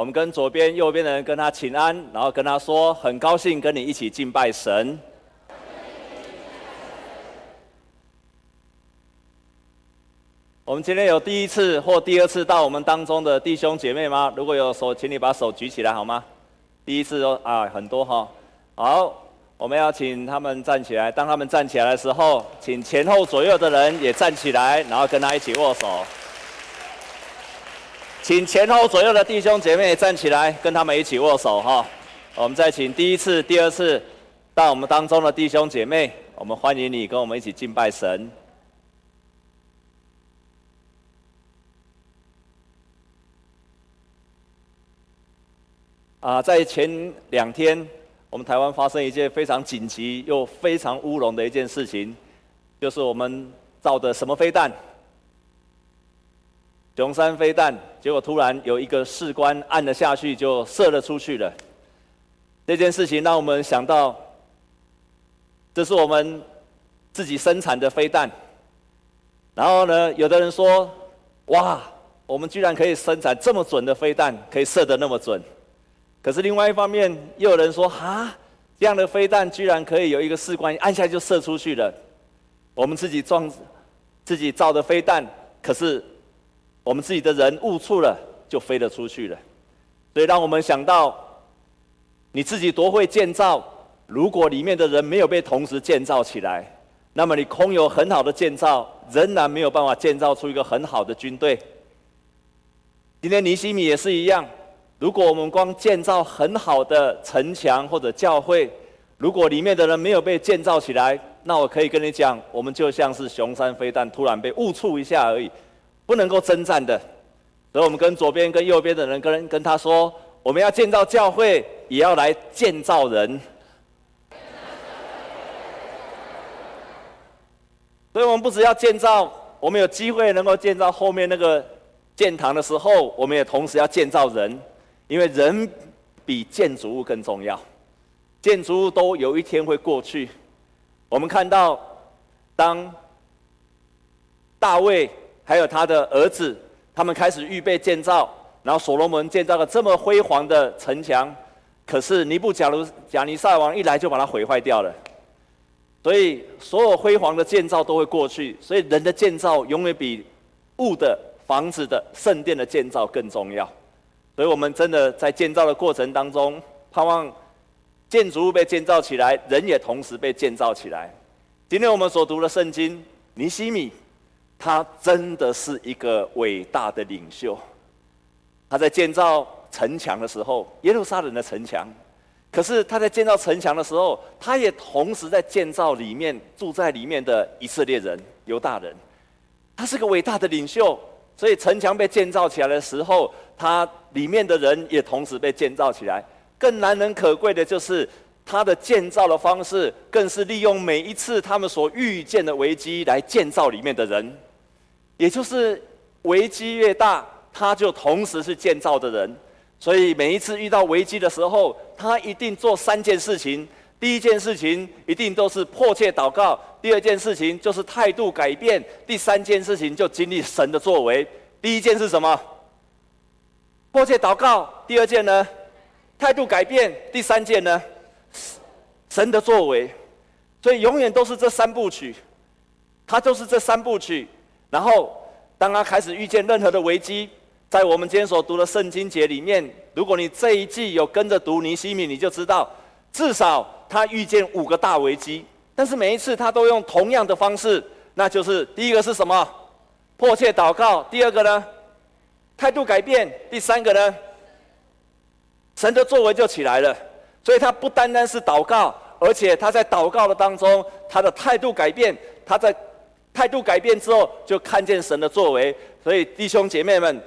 我们跟左边、右边的人跟他请安，然后跟他说：“很高兴跟你一起敬拜神。”我们今天有第一次或第二次到我们当中的弟兄姐妹吗？如果有手，请你把手举起来好吗？第一次哦，啊，很多哈。好，我们要请他们站起来。当他们站起来的时候，请前后左右的人也站起来，然后跟他一起握手。请前后左右的弟兄姐妹站起来，跟他们一起握手哈。我们再请第一次、第二次到我们当中的弟兄姐妹，我们欢迎你跟我们一起敬拜神。啊，在前两天，我们台湾发生一件非常紧急又非常乌龙的一件事情，就是我们造的什么飞弹？雄三飞弹，结果突然有一个士官按了下去，就射了出去了。这件事情让我们想到，这是我们自己生产的飞弹。然后呢，有的人说：“哇，我们居然可以生产这么准的飞弹，可以射得那么准。”可是另外一方面，又有人说：“啊，这样的飞弹居然可以有一个士官按下就射出去了。我们自己装、自己造的飞弹，可是我们自己的人误触了，就飞了出去了。所以让我们想到，你自己多会建造，如果里面的人没有被同时建造起来，那么你空有很好的建造，仍然没有办法建造出一个很好的军队。今天尼西米也是一样。”如果我们光建造很好的城墙或者教会，如果里面的人没有被建造起来，那我可以跟你讲，我们就像是雄三飞弹突然被误触一下而已，不能够征战的。所以，我们跟左边跟右边的人跟跟他说，我们要建造教会，也要来建造人。所以我们不只要建造，我们有机会能够建造后面那个建堂的时候，我们也同时要建造人。因为人比建筑物更重要，建筑物都有一天会过去。我们看到，当大卫还有他的儿子，他们开始预备建造，然后所罗门建造了这么辉煌的城墙，可是尼布甲尼撒王一来就把它毁坏掉了。所以，所有辉煌的建造都会过去，所以人的建造永远比物的房子的圣殿的建造更重要。所以我们真的在建造的过程当中，盼望建筑物被建造起来，人也同时被建造起来。今天我们所读的圣经，尼西米，他真的是一个伟大的领袖。他在建造城墙的时候，耶路撒冷的城墙，可是他在建造城墙的时候，他也同时在建造里面住在里面的以色列人、犹大人。他是个伟大的领袖。所以城墙被建造起来的时候，他里面的人也同时被建造起来。更难能可贵的就是，他的建造的方式，更是利用每一次他们所遇见的危机来建造里面的人。也就是危机越大，他就同时是建造的人。所以每一次遇到危机的时候，他一定做三件事情。第一件事情一定都是迫切祷告，第二件事情就是态度改变，第三件事情就经历神的作为。第一件是什么？迫切祷告。第二件呢？态度改变。第三件呢？神的作为。所以永远都是这三部曲，他就是这三部曲。然后当他开始遇见任何的危机，在我们今天所读的圣经节里面，如果你这一季有跟着读尼西米，你就知道至少。他遇见五个大危机，但是每一次他都用同样的方式，那就是第一个是什么？迫切祷告。第二个呢？态度改变。第三个呢？神的作为就起来了。所以他不单单是祷告，而且他在祷告的当中，他的态度改变。他在态度改变之后，就看见神的作为。所以弟兄姐妹们，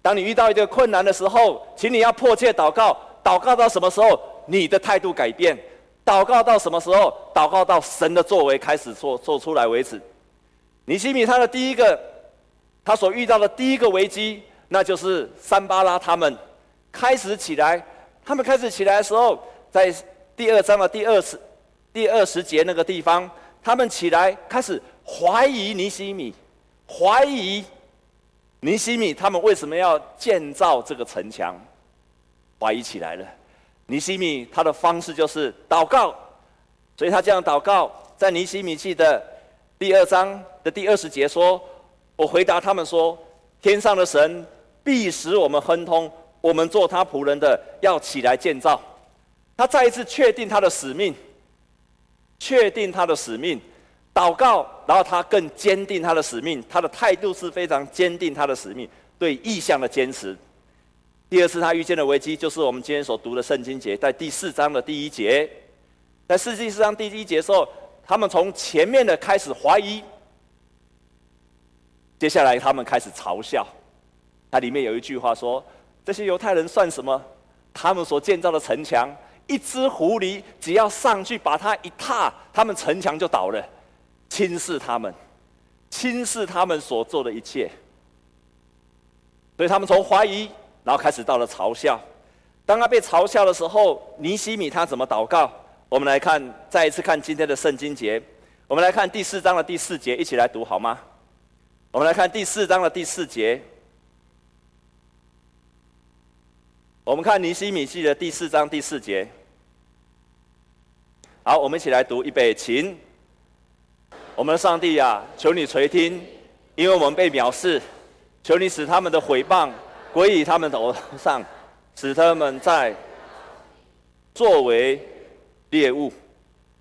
当你遇到一个困难的时候，请你要迫切祷告。祷告到什么时候？你的态度改变。祷告到什么时候？祷告到神的作为开始做做出来为止。尼西米他的第一个，他所遇到的第一个危机，那就是三巴拉他们开始起来。他们开始起来的时候，在第二章的第二十第二十节那个地方，他们起来开始怀疑尼西米，怀疑尼西米他们为什么要建造这个城墙？怀疑起来了。尼西米他的方式就是祷告，所以他这样祷告，在尼西米记的第二章的第二十节说：“我回答他们说，天上的神必使我们亨通，我们做他仆人的要起来建造。”他再一次确定他的使命，确定他的使命，祷告，然后他更坚定他的使命，他的态度是非常坚定他的使命，对意向的坚持。第二次他遇见的危机，就是我们今天所读的圣经节，在第四章的第一节，在四第四章第一节的时候，他们从前面的开始怀疑，接下来他们开始嘲笑。它里面有一句话说：“这些犹太人算什么？他们所建造的城墙，一只狐狸只要上去把它一踏，他们城墙就倒了，轻视他们，轻视他们所做的一切。”所以他们从怀疑。然后开始到了嘲笑，当他被嘲笑的时候，尼西米他怎么祷告？我们来看，再一次看今天的圣经节。我们来看第四章的第四节，一起来读好吗？我们来看第四章的第四节。我们看尼西米记的第四章第四节。好，我们一起来读，预备，请。我们的上帝啊，求你垂听，因为我们被藐视，求你使他们的毁谤。归于他们头上，使他们在作为猎物。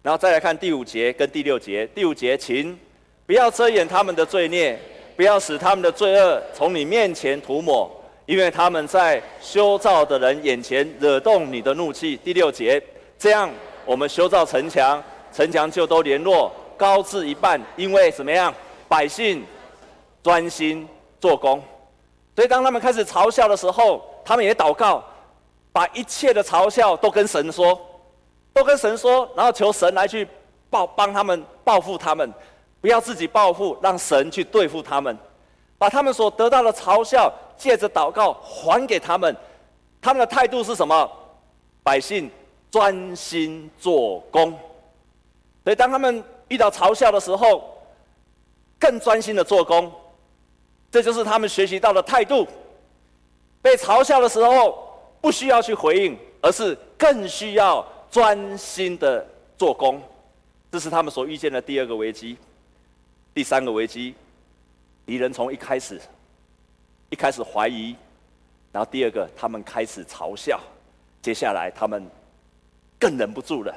然后再来看第五节跟第六节。第五节，请不要遮掩他们的罪孽，不要使他们的罪恶从你面前涂抹，因为他们在修造的人眼前惹动你的怒气。第六节，这样我们修造城墙，城墙就都联络高至一半，因为怎么样？百姓专心做工。所以，当他们开始嘲笑的时候，他们也祷告，把一切的嘲笑都跟神说，都跟神说，然后求神来去报帮他们报复他们，不要自己报复，让神去对付他们，把他们所得到的嘲笑借着祷告还给他们。他们的态度是什么？百姓专心做工。所以，当他们遇到嘲笑的时候，更专心的做工。这就是他们学习到的态度。被嘲笑的时候，不需要去回应，而是更需要专心的做工。这是他们所遇见的第二个危机。第三个危机，敌人从一开始，一开始怀疑，然后第二个，他们开始嘲笑，接下来他们更忍不住了，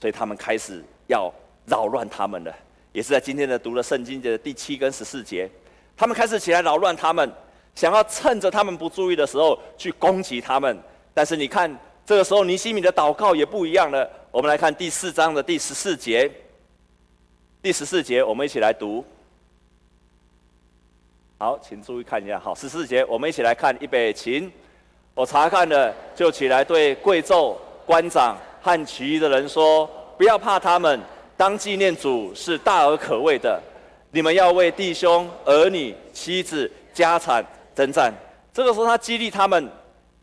所以他们开始要扰乱他们了。也是在今天的读了圣经的第七跟十四节。他们开始起来扰乱他们，想要趁着他们不注意的时候去攻击他们。但是你看，这个时候尼西米的祷告也不一样了。我们来看第四章的第十四节。第十四节，我们一起来读。好，请注意看一下。好，十四节，我们一起来看。预备，请。我查看了，就起来对贵胄、官长和其余的人说：不要怕他们，当纪念主是大而可畏的。你们要为弟兄、儿女、妻子、家产征战。这个时候，他激励他们，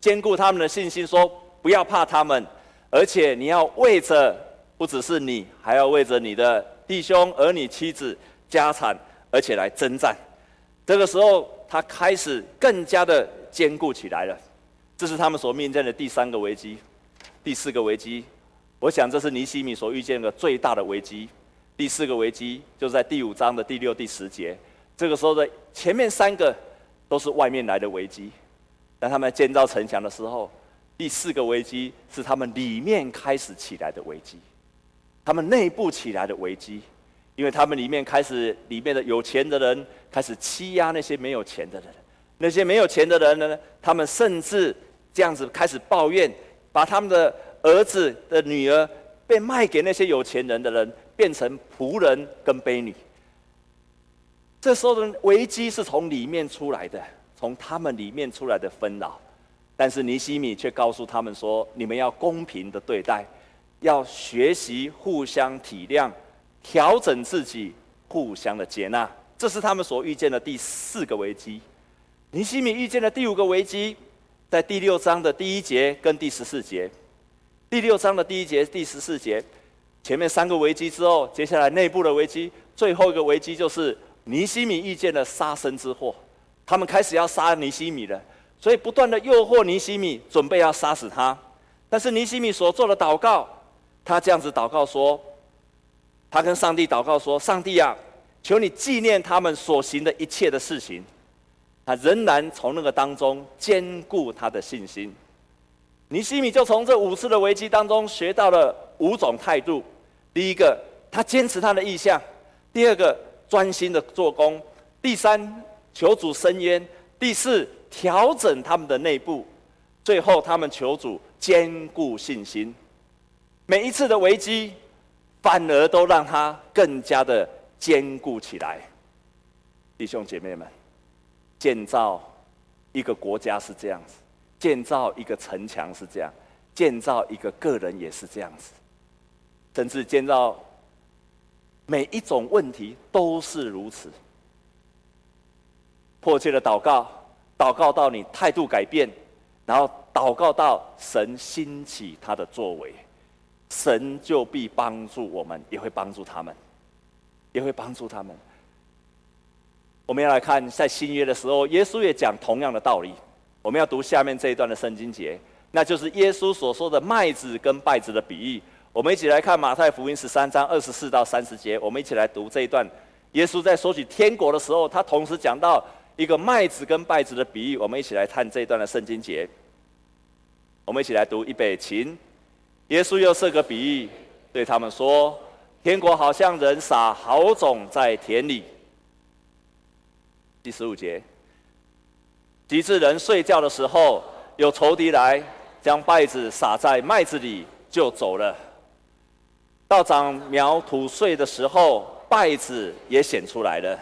坚固他们的信心，说：不要怕他们，而且你要为着不只是你，还要为着你的弟兄、儿女、妻子、家产，而且来征战。这个时候，他开始更加的坚固起来了。这是他们所面对的第三个危机。第四个危机，我想这是尼西米所遇见的最大的危机。第四个危机就在第五章的第六、第十节。这个时候的前面三个都是外面来的危机，当他们建造城墙的时候，第四个危机是他们里面开始起来的危机，他们内部起来的危机，因为他们里面开始里面的有钱的人开始欺压那些没有钱的人，那些没有钱的人呢，他们甚至这样子开始抱怨，把他们的儿子的女儿被卖给那些有钱人的人。变成仆人跟婢女，这时候的危机是从里面出来的，从他们里面出来的纷扰。但是尼西米却告诉他们说：“你们要公平的对待，要学习互相体谅，调整自己，互相的接纳。”这是他们所遇见的第四个危机。尼西米遇见的第五个危机，在第六章的第一节跟第十四节。第六章的第一节、第十四节。前面三个危机之后，接下来内部的危机，最后一个危机就是尼西米遇见了杀身之祸，他们开始要杀尼西米了。所以不断的诱惑尼西米，准备要杀死他。但是尼西米所做的祷告，他这样子祷告说：“他跟上帝祷告说，上帝啊，求你纪念他们所行的一切的事情。”他仍然从那个当中坚固他的信心。尼西米就从这五次的危机当中学到了五种态度：第一个，他坚持他的意向；第二个，专心的做工；第三，求主伸冤；第四，调整他们的内部；最后，他们求主。坚固信心，每一次的危机，反而都让他更加的坚固起来。弟兄姐妹们，建造一个国家是这样子，建造一个城墙是这样，建造一个个人也是这样子，甚至建造每一种问题都是如此。迫切的祷告，祷告到你态度改变，然后。祷告到神兴起他的作为，神就必帮助我们，也会帮助他们，也会帮助他们。我们要来看，在新约的时候，耶稣也讲同样的道理。我们要读下面这一段的圣经节，那就是耶稣所说的麦子跟稗子的比喻。我们一起来看马太福音十三章二十四到三十节，我们一起来读这一段。耶稣在说起天国的时候，他同时讲到一个麦子跟稗子的比喻。我们一起来看这一段的圣经节。我们一起来读预备起。耶稣又设个比喻，对他们说：“天国好像人撒好种在田里。”第十五节，及至人睡觉的时候，有仇敌来将稗子撒在麦子里，就走了。到长苗吐穗的时候，稗子也显出来了。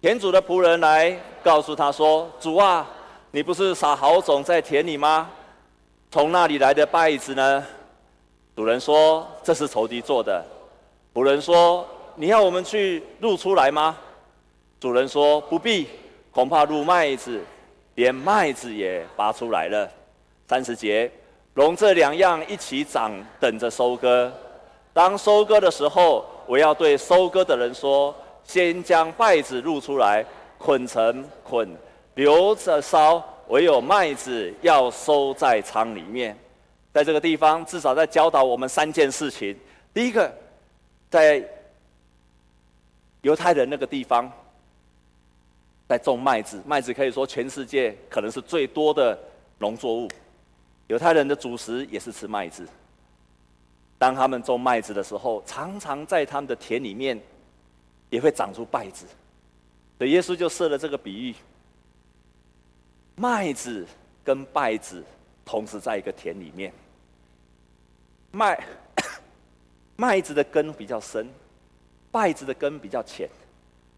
田主的仆人来告诉他说：“主啊，你不是撒好种在田里吗？”从哪里来的稗子呢？主人说：“这是仇敌做的。”仆人说：“你要我们去露出来吗？”主人说：“不必，恐怕露麦子，连麦子也拔出来了。”三十节，容这两样一起长，等着收割。当收割的时候，我要对收割的人说：“先将麦子露出来，捆成捆，留着烧。”唯有麦子要收在仓里面，在这个地方，至少在教导我们三件事情。第一个，在犹太人那个地方，在种麦子，麦子可以说全世界可能是最多的农作物。犹太人的主食也是吃麦子。当他们种麦子的时候，常常在他们的田里面也会长出稗子，所以耶稣就设了这个比喻。麦子跟稗子同时在一个田里面，麦 麦子的根比较深，稗子的根比较浅。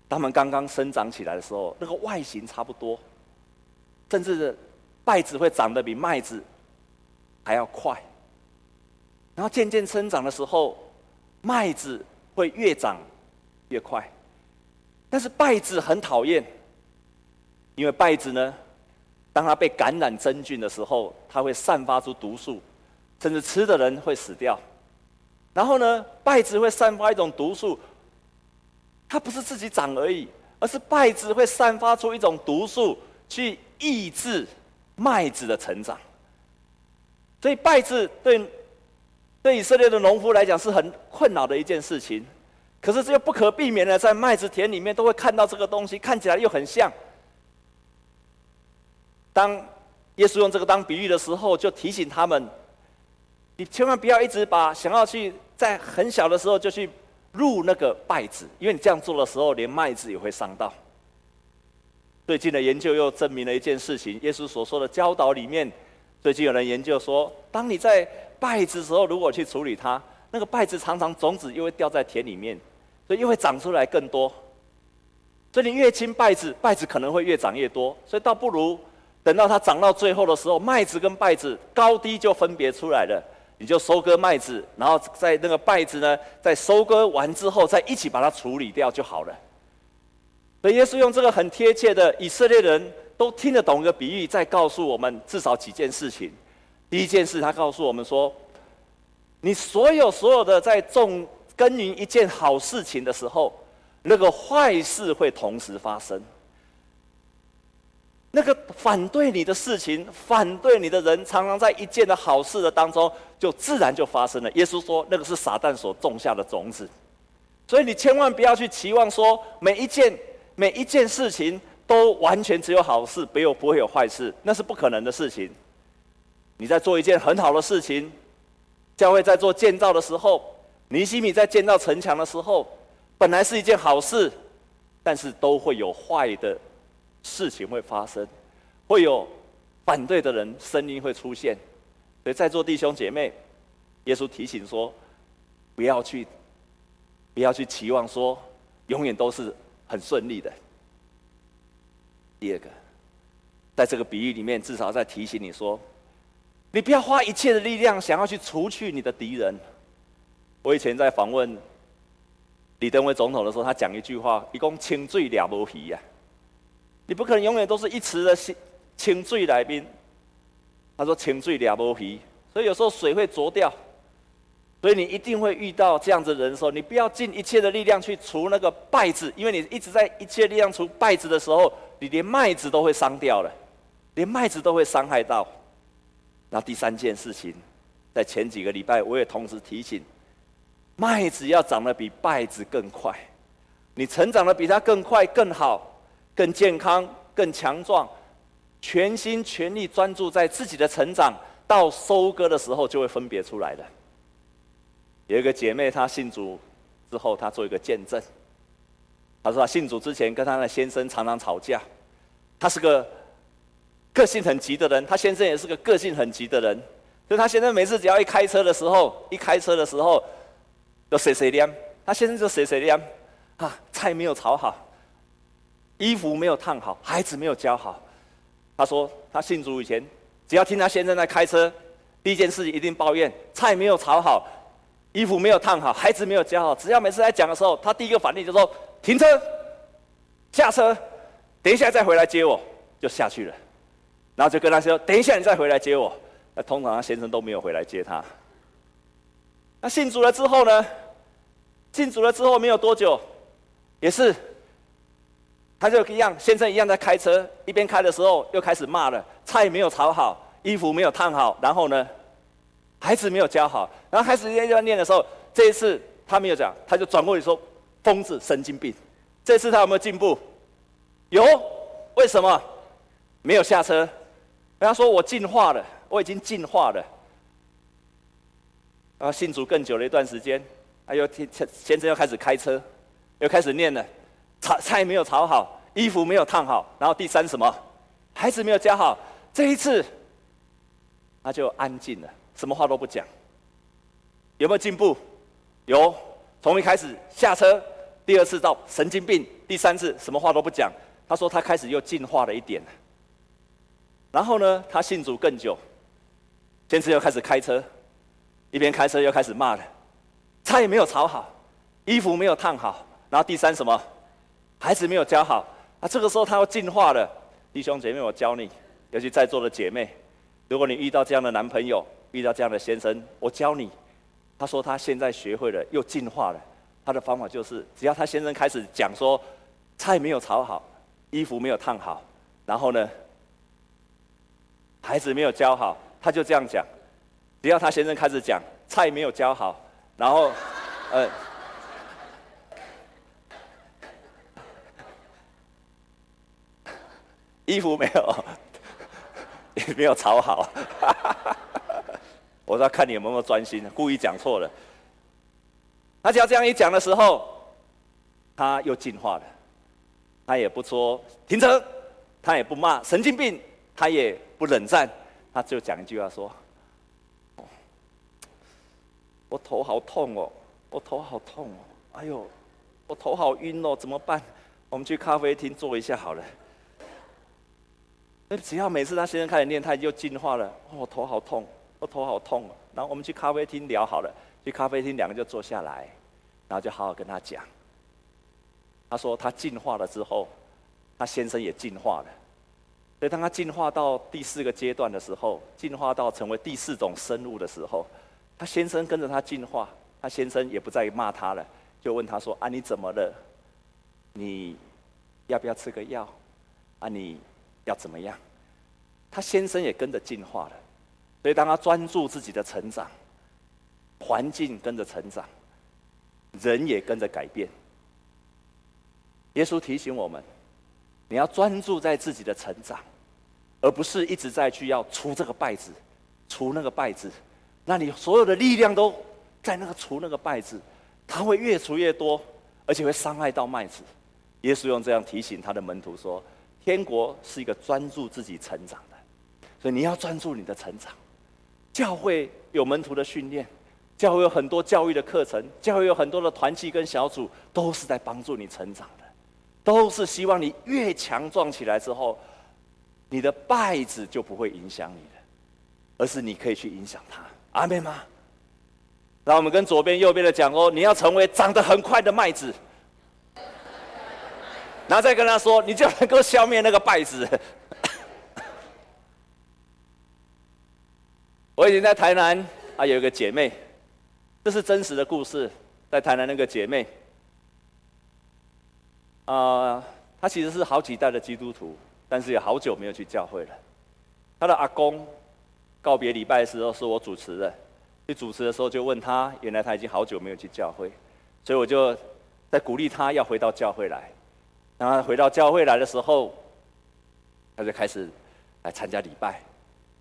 它们刚刚生长起来的时候，那个外形差不多，甚至稗子会长得比麦子还要快。然后渐渐生长的时候，麦子会越长越快。但是稗子很讨厌，因为稗子呢。当它被感染真菌的时候，它会散发出毒素，甚至吃的人会死掉。然后呢，稗子会散发一种毒素，它不是自己长而已，而是稗子会散发出一种毒素去抑制麦子的成长。所以稗子对对以色列的农夫来讲是很困扰的一件事情。可是这又不可避免的，在麦子田里面都会看到这个东西，看起来又很像。当耶稣用这个当比喻的时候，就提醒他们：你千万不要一直把想要去在很小的时候就去入那个败子，因为你这样做的时候，连麦子也会伤到。最近的研究又证明了一件事情：耶稣所说的教导里面，最近有人研究说，当你在败子时候，如果去处理它，那个败子常常种子又会掉在田里面，所以又会长出来更多。所以你越轻败子，败子可能会越长越多，所以倒不如。等到它长到最后的时候，麦子跟败子高低就分别出来了。你就收割麦子，然后在那个稗子呢，在收割完之后再一起把它处理掉就好了。所以耶稣用这个很贴切的，以色列人都听得懂的比喻，在告诉我们至少几件事情。第一件事，他告诉我们说：你所有所有的在种耕耘一件好事情的时候，那个坏事会同时发生。那个反对你的事情、反对你的人，常常在一件的好事的当中，就自然就发生了。耶稣说，那个是撒旦所种下的种子，所以你千万不要去期望说，每一件每一件事情都完全只有好事，没有不会有坏事，那是不可能的事情。你在做一件很好的事情，教会在做建造的时候，尼西米在建造城墙的时候，本来是一件好事，但是都会有坏的。事情会发生，会有反对的人声音会出现，所以在座弟兄姐妹，耶稣提醒说，不要去，不要去期望说永远都是很顺利的。第二个，在这个比喻里面，至少在提醒你说，你不要花一切的力量想要去除去你的敌人。我以前在访问李登辉总统的时候，他讲一句话：“一共清水两无鱼呀。”你不可能永远都是一池的清清水来宾。他说清水两剥皮，所以有时候水会浊掉，所以你一定会遇到这样子的人的时候，你不要尽一切的力量去除那个败子，因为你一直在一切力量除败子的时候，你连麦子都会伤掉了，连麦子都会伤害到。那第三件事情，在前几个礼拜我也同时提醒，麦子要长得比败子更快，你成长的比它更快更好。更健康、更强壮，全心全力专注在自己的成长，到收割的时候就会分别出来的。有一个姐妹，她信主之后，她做一个见证。她说，她信主之前跟她的先生常常吵架。她是个个性很急的人，她先生也是个个性很急的人。所以她先生每次只要一开车的时候，一开车的时候，就碎碎念。她先生就碎碎念，啊，菜没有炒好。衣服没有烫好，孩子没有教好。他说他信主以前，只要听他先生在开车，第一件事一定抱怨菜没有炒好，衣服没有烫好，孩子没有教好。只要每次在讲的时候，他第一个反应就说停车，下车，等一下再回来接我，就下去了。然后就跟他说等一下你再回来接我。那通常他先生都没有回来接他。那信主了之后呢？信主了之后没有多久，也是。他就一样，先生一样在开车，一边开的时候又开始骂了：菜没有炒好，衣服没有烫好，然后呢，孩子没有教好。然后开始在念的时候，这一次他没有讲，他就转过去说：疯子、神经病。这次他有没有进步？有。为什么？没有下车。人家说我进化了，我已经进化了。然后信主更久了一段时间，他又听先生又开始开车，又开始念了。炒菜没有炒好，衣服没有烫好，然后第三什么？孩子没有教好。这一次，他就安静了，什么话都不讲。有没有进步？有。从一开始下车，第二次到神经病，第三次什么话都不讲。他说他开始又进化了一点。然后呢，他信主更久，这次又开始开车，一边开车又开始骂了，菜没有炒好，衣服没有烫好，然后第三什么？孩子没有教好，啊，这个时候他要进化了。弟兄姐妹，我教你，尤其在座的姐妹，如果你遇到这样的男朋友，遇到这样的先生，我教你。他说他现在学会了，又进化了。他的方法就是，只要他先生开始讲说，菜没有炒好，衣服没有烫好，然后呢，孩子没有教好，他就这样讲。只要他先生开始讲，菜没有教好，然后，呃。衣服没有，也 没有炒好。我说看你有没有专心，故意讲错了。他只要这样一讲的时候，他又进化了。他也不说停车，他也不骂神经病，他也不冷战，他就讲一句话说：“我头好痛哦，我头好痛哦，哎呦，我头好晕哦，怎么办？我们去咖啡厅坐一下好了。”只要每次他先生开始念，他就进化了。哦，头好痛，我头好痛。然后我们去咖啡厅聊好了，去咖啡厅两个就坐下来，然后就好好跟他讲。他说他进化了之后，他先生也进化了。所以当他进化到第四个阶段的时候，进化到成为第四种生物的时候，他先生跟着他进化，他先生也不再骂他了，就问他说：“啊，你怎么了？你要不要吃个药？啊，你？”要怎么样？他先生也跟着进化了。所以当他专注自己的成长，环境跟着成长，人也跟着改变。耶稣提醒我们：你要专注在自己的成长，而不是一直在去要除这个败子，除那个败子。那你所有的力量都在那个除那个败子，它会越除越多，而且会伤害到麦子。耶稣用这样提醒他的门徒说：“天国是一个专注自己成长的，所以你要专注你的成长。教会有门徒的训练，教会有很多教育的课程，教会有很多的团契跟小组，都是在帮助你成长的，都是希望你越强壮起来之后，你的稗子就不会影响你的，而是你可以去影响他。”阿妹吗？那我们跟左边、右边的讲哦，你要成为长得很快的麦子，然后再跟他说，你就能够消灭那个败子。我已经在台南啊，有一个姐妹，这是真实的故事，在台南那个姐妹，啊、她其实是好几代的基督徒，但是也好久没有去教会了。她的阿公。告别礼拜的时候是我主持的，去主持的时候就问他，原来他已经好久没有去教会，所以我就在鼓励他要回到教会来。然后回到教会来的时候，他就开始来参加礼拜。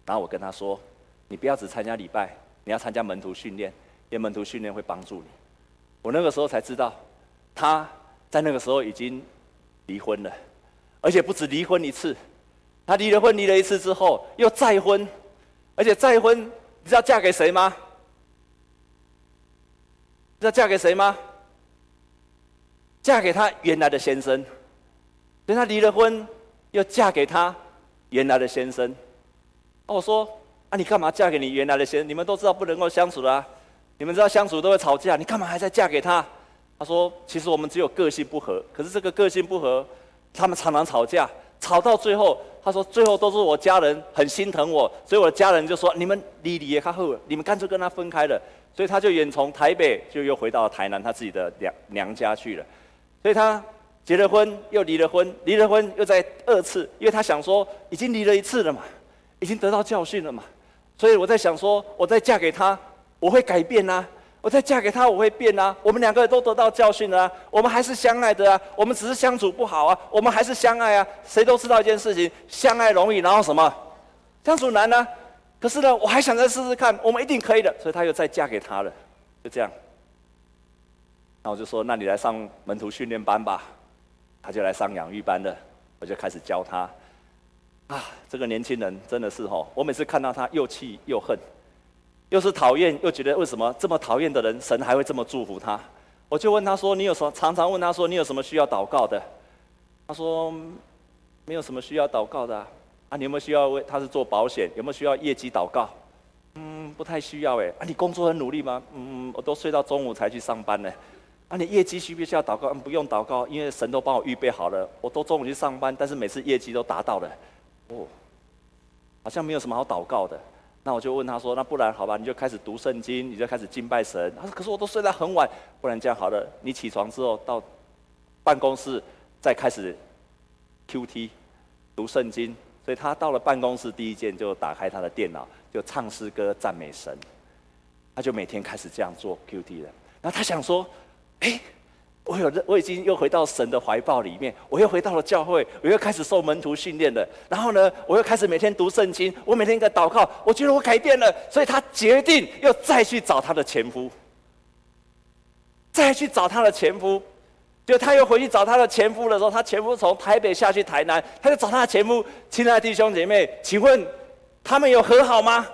然后我跟他说：“你不要只参加礼拜，你要参加门徒训练，因为门徒训练会帮助你。”我那个时候才知道，他在那个时候已经离婚了，而且不止离婚一次，他离了婚离了一次之后又再婚。而且再婚，你知道嫁给谁吗？知道嫁给谁吗？嫁给他原来的先生。等他离了婚，又嫁给他原来的先生。哦，我说啊，你干嘛嫁给你原来的先生？你们都知道不能够相处啦，你们知道相处都会吵架，你干嘛还在嫁给他？他说，其实我们只有个性不合，可是这个个性不合，他们常常吵架。吵到最后，他说：“最后都是我家人很心疼我，所以我的家人就说：‘你们离离也看后，你们干脆跟他分开了。’所以他就远从台北就又回到台南他自己的娘娘家去了。所以他结了婚又离了婚，离了婚又再二次，因为他想说已经离了一次了嘛，已经得到教训了嘛。所以我在想说，我再嫁给他，我会改变啊。”我再嫁给他，我会变啊！我们两个人都得到教训了啊！我们还是相爱的啊！我们只是相处不好啊！我们还是相爱啊！谁都知道一件事情：相爱容易，然后什么？相处难呢？可是呢，我还想再试试看，我们一定可以的。所以他又再嫁给他了，就这样。那我就说：那你来上门徒训练班吧。他就来上养育班了，我就开始教他。啊，这个年轻人真的是吼！我每次看到他又气又恨。又是讨厌，又觉得为什么这么讨厌的人，神还会这么祝福他？我就问他说：“你有什么？”常常问他说：“你有什么需要祷告的？”他说：“没有什么需要祷告的啊。啊，你有没有需要为他是做保险？有没有需要业绩祷告？嗯，不太需要哎。啊，你工作很努力吗？嗯，我都睡到中午才去上班呢。啊，你业绩需不需要祷告？嗯，不用祷告，因为神都帮我预备好了。我都中午去上班，但是每次业绩都达到了。哦，好像没有什么好祷告的。”那我就问他说：“那不然好吧，你就开始读圣经，你就开始敬拜神。”他说：“可是我都睡得很晚，不然这样好了，你起床之后到办公室再开始 QT 读圣经。”所以他到了办公室第一件就打开他的电脑，就唱诗歌赞美神。他就每天开始这样做 QT 了。然后他想说：“哎。”我有，我已经又回到神的怀抱里面，我又回到了教会，我又开始受门徒训练了。然后呢，我又开始每天读圣经，我每天在祷告，我觉得我改变了，所以他决定又再去找他的前夫，再去找他的前夫。就他又回去找他的前夫的时候，他前夫从台北下去台南，他就找他的前夫，亲爱的弟兄姐妹，请问他们有和好吗？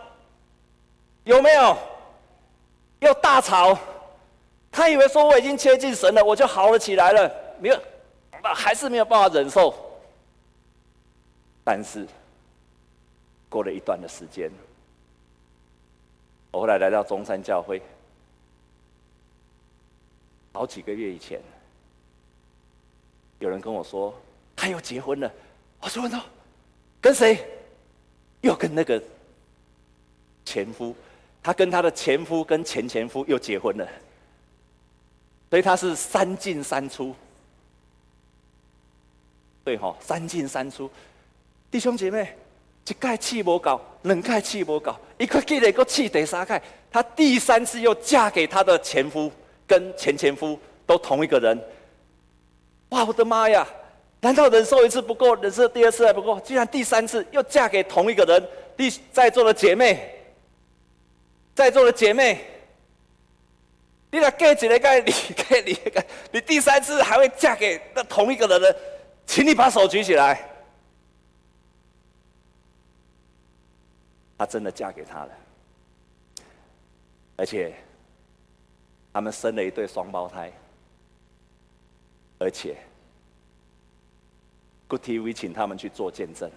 有没有？又大吵。他以为说我已经接近神了，我就好了起来了，没有，还是没有办法忍受。但是过了一段的时间，我后来来到中山教会，好几个月以前，有人跟我说他又结婚了，我说问跟谁？又跟那个前夫，他跟他的前夫跟前前夫又结婚了。所以他是三进三出，对哈，三进三出。弟兄姐妹，一盖气无搞，两盖气无搞，一块记得个气得三盖，她第三次又嫁给她的前夫，跟前前夫都同一个人。哇，我的妈呀！难道忍受一次不够，忍受第二次还不够？竟然第三次又嫁给同一个人？第在座的姐妹，在座的姐妹，你俩隔几个盖？你盖你，你第三次还会嫁给那同一个人呢？请你把手举起来。她真的嫁给他了，而且他们生了一对双胞胎，而且。Good TV 请他们去做见证，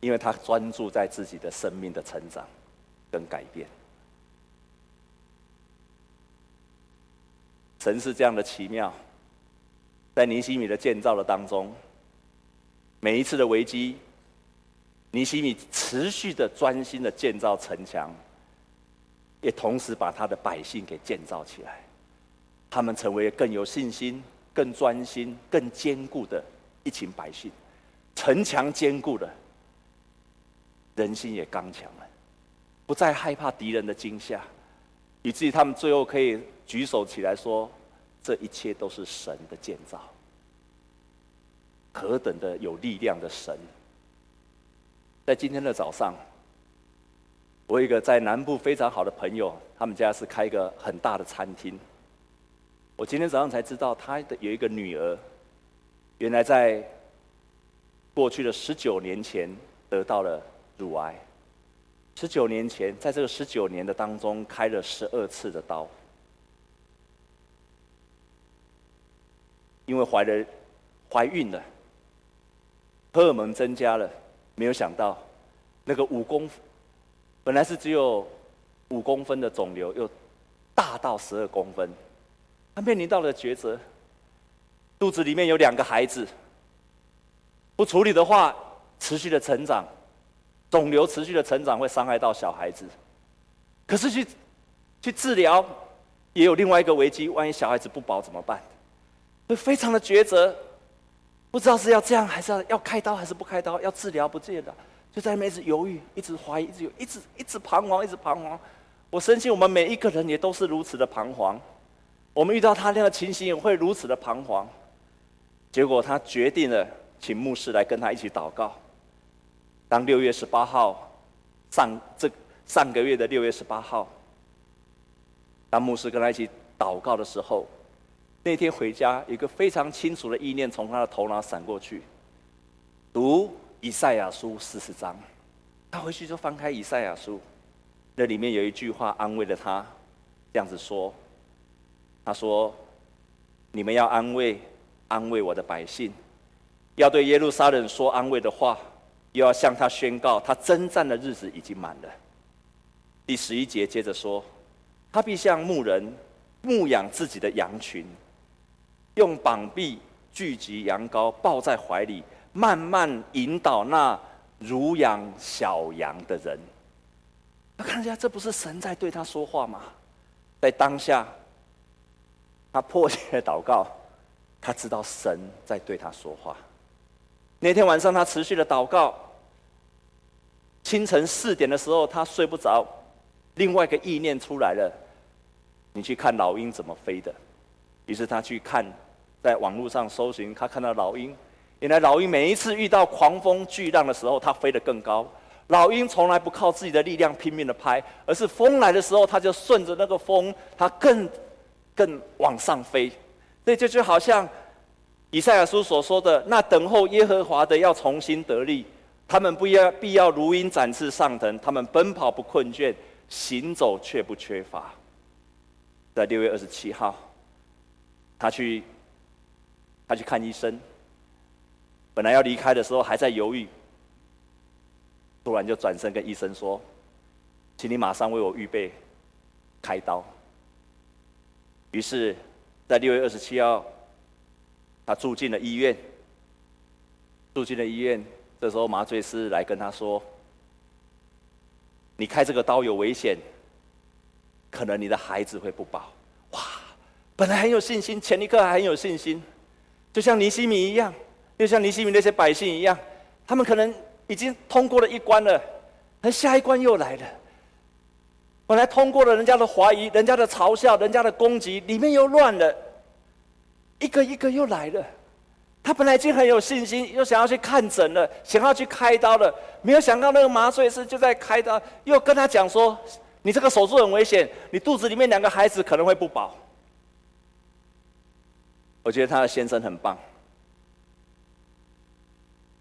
因为他专注在自己的生命的成长跟改变。神是这样的奇妙，在尼西米的建造的当中，每一次的危机，尼西米持续的专心的建造城墙，也同时把他的百姓给建造起来。他们成为更有信心、更专心、更坚固的一群百姓，城墙坚固了，人心也刚强了，不再害怕敌人的惊吓，以至于他们最后可以举手起来说：“这一切都是神的建造，何等的有力量的神！”在今天的早上，我一个在南部非常好的朋友，他们家是开一个很大的餐厅。我今天早上才知道，他的有一个女儿，原来在过去的十九年前得到了乳癌。十九年前，在这个十九年的当中，开了十二次的刀，因为怀了怀孕了，荷尔蒙增加了，没有想到那个五公本来是只有五公分的肿瘤，又大到十二公分。他面临到了抉择，肚子里面有两个孩子，不处理的话，持续的成长，肿瘤持续的成长会伤害到小孩子。可是去去治疗，也有另外一个危机，万一小孩子不保怎么办？会非常的抉择，不知道是要这样，还是要要开刀，还是不开刀？要治疗不治疗？就在那边一直犹豫，一直怀疑，一直有，一直一直彷徨，一直彷徨。我深信我们每一个人也都是如此的彷徨。我们遇到他那样的情形，也会如此的彷徨。结果他决定了，请牧师来跟他一起祷告。当六月十八号上这上个月的六月十八号，当牧师跟他一起祷告的时候，那天回家，一个非常清楚的意念从他的头脑闪过去：读以赛亚书四十章。他回去就翻开以赛亚书，那里面有一句话安慰了他，这样子说。他说：“你们要安慰，安慰我的百姓，要对耶路撒冷说安慰的话，又要向他宣告，他征战的日子已经满了。”第十一节接着说：“他必像牧人牧养自己的羊群，用膀臂聚集羊羔，抱在怀里，慢慢引导那乳养小羊的人。”他看一下，这不是神在对他说话吗？在当下。他迫切的祷告，他知道神在对他说话。那天晚上，他持续的祷告。清晨四点的时候，他睡不着，另外一个意念出来了：你去看老鹰怎么飞的。于是他去看，在网络上搜寻，他看到老鹰。原来老鹰每一次遇到狂风巨浪的时候，它飞得更高。老鹰从来不靠自己的力量拼命的拍，而是风来的时候，它就顺着那个风，它更。更往上飞，这就好像以赛亚书所说的：“那等候耶和华的要重新得力，他们不要必要如鹰展翅上腾，他们奔跑不困倦，行走却不缺乏。”在六月二十七号，他去他去看医生，本来要离开的时候还在犹豫，突然就转身跟医生说：“请你马上为我预备开刀。”于是，在六月二十七号，他住进了医院。住进了医院，这时候麻醉师来跟他说：“你开这个刀有危险，可能你的孩子会不保。”哇！本来很有信心，前一刻还很有信心，就像尼希米一样，就像尼希米那些百姓一样，他们可能已经通过了一关了，而下一关又来了。本来通过了人家的怀疑、人家的嘲笑、人家的攻击，里面又乱了，一个一个又来了。他本来已经很有信心，又想要去看诊了，想要去开刀了，没有想到那个麻醉师就在开刀，又跟他讲说：“你这个手术很危险，你肚子里面两个孩子可能会不保。”我觉得他的先生很棒，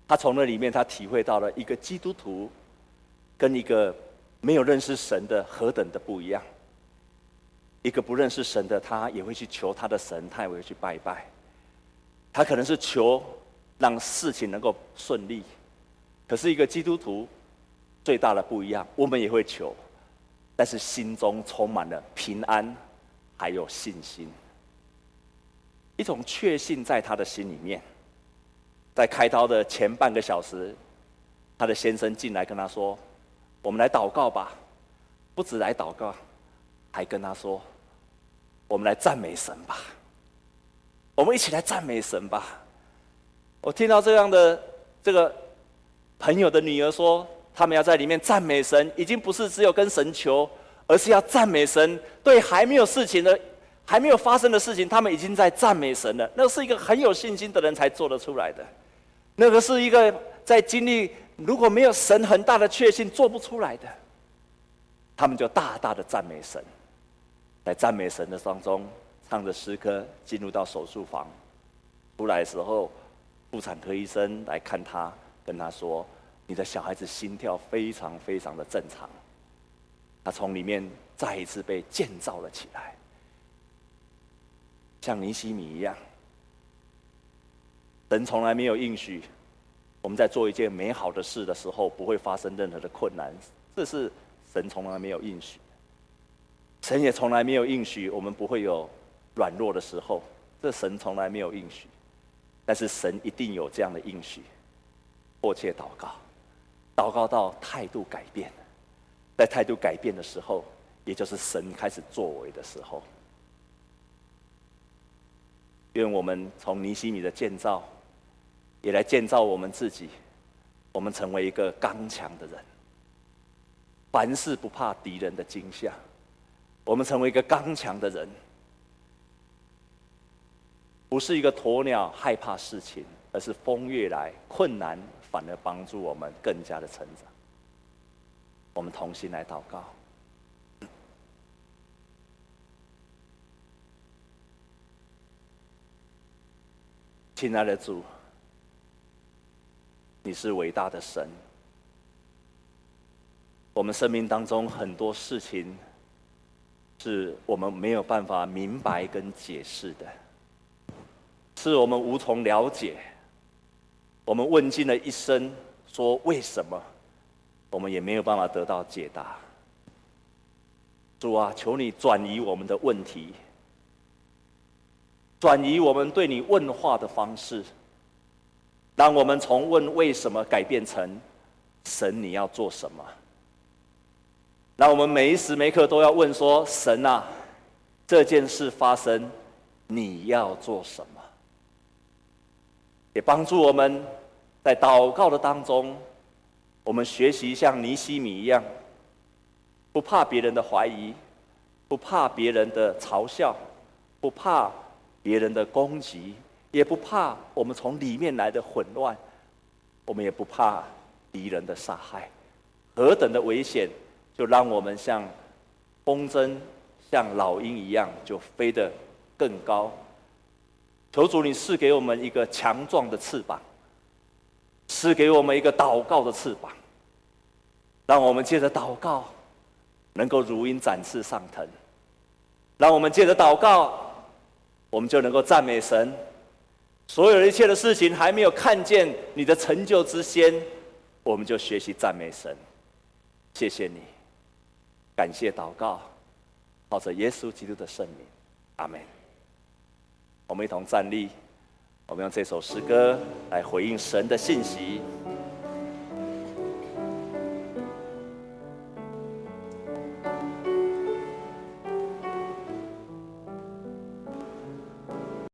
他从那里面他体会到了一个基督徒跟一个没有认识神的何等的不一样。一个不认识神的，他也会去求他的神，他也会去拜拜。他可能是求让事情能够顺利，可是一个基督徒最大的不一样，我们也会求，但是心中充满了平安，还有信心，一种确信在他的心里面。在开刀的前半个小时，他的先生进来跟他说：“我们来祷告吧。”不止来祷告，还跟他说：“我们来赞美神吧。”我们一起来赞美神吧！我听到这样的这个朋友的女儿说，他们要在里面赞美神，已经不是只有跟神求，而是要赞美神。对还没有事情的、还没有发生的事情，他们已经在赞美神了。那是一个很有信心的人才做得出来的。那个是一个在经历如果没有神很大的确信做不出来的。他们就大大的赞美神，在赞美神的当中。唱着诗歌进入到手术房，出来的时候，妇产科医生来看他，跟他说：“你的小孩子心跳非常非常的正常。”他从里面再一次被建造了起来，像尼西米一样。神从来没有应许我们在做一件美好的事的时候不会发生任何的困难，这是神从来没有应许。神也从来没有应许我们不会有。软弱的时候，这神从来没有应许，但是神一定有这样的应许。迫切祷告，祷告到态度改变，在态度改变的时候，也就是神开始作为的时候。愿我们从尼希米的建造，也来建造我们自己，我们成为一个刚强的人，凡事不怕敌人的惊吓，我们成为一个刚强的人。不是一个鸵鸟害怕事情，而是风越来，困难反而帮助我们更加的成长。我们同心来祷告，亲爱的主，你是伟大的神。我们生命当中很多事情，是我们没有办法明白跟解释的。是我们无从了解，我们问尽了一生，说为什么，我们也没有办法得到解答。主啊，求你转移我们的问题，转移我们对你问话的方式，让我们从问为什么改变成神你要做什么？那我们每一时每刻都要问说：神啊，这件事发生，你要做什么？也帮助我们在祷告的当中，我们学习像尼西米一样，不怕别人的怀疑，不怕别人的嘲笑，不怕别人的攻击，也不怕我们从里面来的混乱，我们也不怕敌人的杀害，何等的危险，就让我们像风筝、像老鹰一样，就飞得更高。求主，你赐给我们一个强壮的翅膀，赐给我们一个祷告的翅膀，让我们借着祷告，能够如鹰展翅上腾；让我们借着祷告，我们就能够赞美神。所有一切的事情还没有看见你的成就之先，我们就学习赞美神。谢谢你，感谢祷告，靠着耶稣基督的圣名，阿门。我们一同站立，我们用这首诗歌来回应神的信息。